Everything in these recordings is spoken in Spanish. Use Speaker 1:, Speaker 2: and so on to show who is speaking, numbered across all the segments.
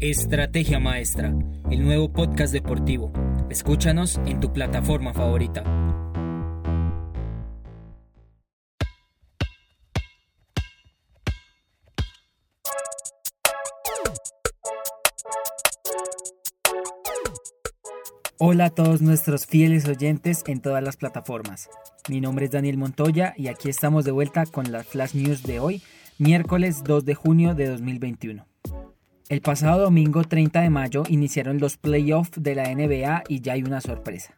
Speaker 1: Estrategia Maestra, el nuevo podcast deportivo. Escúchanos en tu plataforma favorita. Hola a todos nuestros fieles oyentes en todas las plataformas. Mi nombre es Daniel Montoya y aquí estamos de vuelta con las Flash News de hoy, miércoles 2 de junio de 2021. El pasado domingo 30 de mayo iniciaron los playoffs de la NBA y ya hay una sorpresa.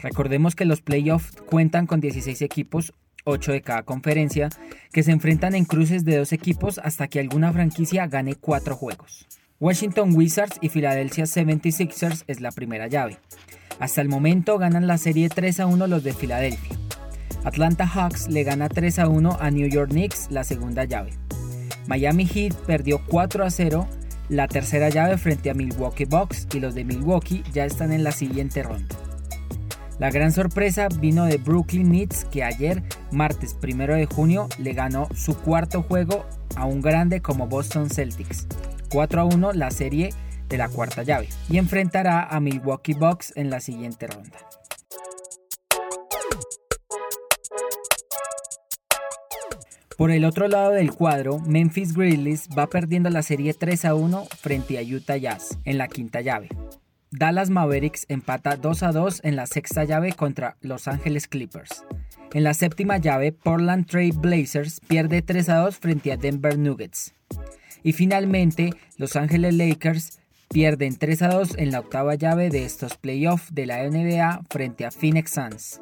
Speaker 1: Recordemos que los playoffs cuentan con 16 equipos, 8 de cada conferencia, que se enfrentan en cruces de dos equipos hasta que alguna franquicia gane 4 juegos. Washington Wizards y Philadelphia 76ers es la primera llave. Hasta el momento ganan la serie 3 a 1 los de Filadelfia. Atlanta Hawks le gana 3 a 1 a New York Knicks la segunda llave. Miami Heat perdió 4 a 0 la tercera llave frente a Milwaukee Bucks y los de Milwaukee ya están en la siguiente ronda. La gran sorpresa vino de Brooklyn Nets que ayer, martes 1 de junio, le ganó su cuarto juego a un grande como Boston Celtics. 4 a 1 la serie de la cuarta llave y enfrentará a Milwaukee Bucks en la siguiente ronda. Por el otro lado del cuadro, Memphis Grizzlies va perdiendo la serie 3 a 1 frente a Utah Jazz en la quinta llave. Dallas Mavericks empata 2 a 2 en la sexta llave contra Los Angeles Clippers. En la séptima llave, Portland Trail Blazers pierde 3 a 2 frente a Denver Nuggets. Y finalmente, Los Ángeles Lakers pierden 3 a 2 en la octava llave de estos playoffs de la NBA frente a Phoenix Suns.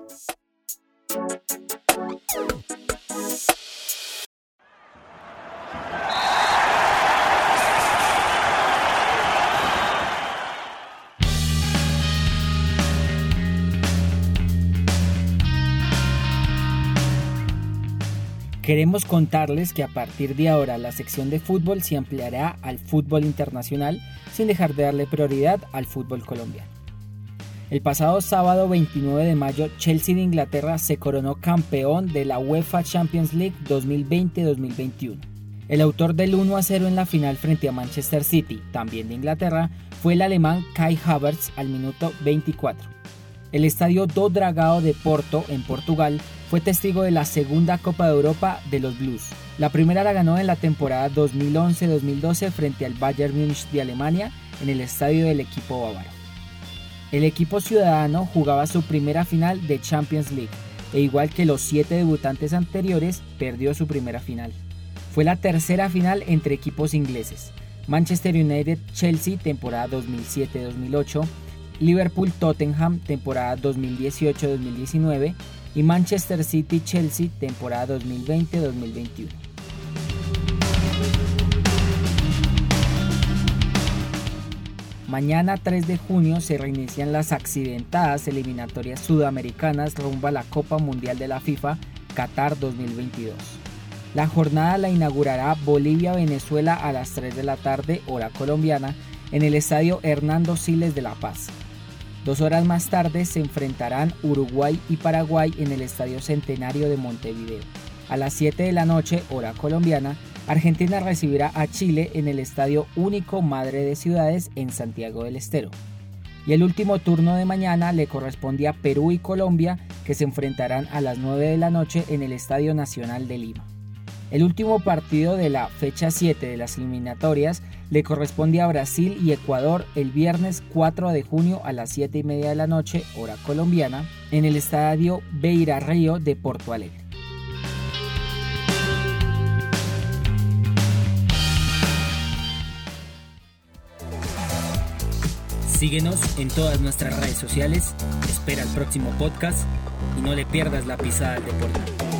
Speaker 1: Queremos contarles que a partir de ahora la sección de fútbol se ampliará al fútbol internacional sin dejar de darle prioridad al fútbol colombiano. El pasado sábado 29 de mayo, Chelsea de Inglaterra se coronó campeón de la UEFA Champions League 2020-2021. El autor del 1 a 0 en la final frente a Manchester City, también de Inglaterra, fue el alemán Kai Havertz al minuto 24. El estadio Do Dragao de Porto, en Portugal, fue testigo de la segunda Copa de Europa de los Blues. La primera la ganó en la temporada 2011-2012 frente al Bayern Múnich de Alemania en el estadio del equipo bávaro. El equipo ciudadano jugaba su primera final de Champions League e igual que los siete debutantes anteriores, perdió su primera final. Fue la tercera final entre equipos ingleses. Manchester United-Chelsea temporada 2007-2008, Liverpool-Tottenham temporada 2018-2019 y Manchester City-Chelsea temporada 2020-2021. Mañana 3 de junio se reinician las accidentadas eliminatorias sudamericanas rumbo a la Copa Mundial de la FIFA Qatar 2022. La jornada la inaugurará Bolivia-Venezuela a las 3 de la tarde, hora colombiana, en el estadio Hernando Siles de La Paz. Dos horas más tarde se enfrentarán Uruguay y Paraguay en el Estadio Centenario de Montevideo. A las 7 de la noche, hora colombiana, Argentina recibirá a Chile en el Estadio Único Madre de Ciudades en Santiago del Estero. Y el último turno de mañana le corresponde a Perú y Colombia, que se enfrentarán a las 9 de la noche en el Estadio Nacional de Lima. El último partido de la fecha 7 de las eliminatorias le corresponde a Brasil y Ecuador el viernes 4 de junio a las 7 y media de la noche, hora colombiana, en el estadio Beira Río de Porto Alegre. Síguenos en todas nuestras redes sociales, espera el próximo podcast y no le pierdas la pisada al deporte.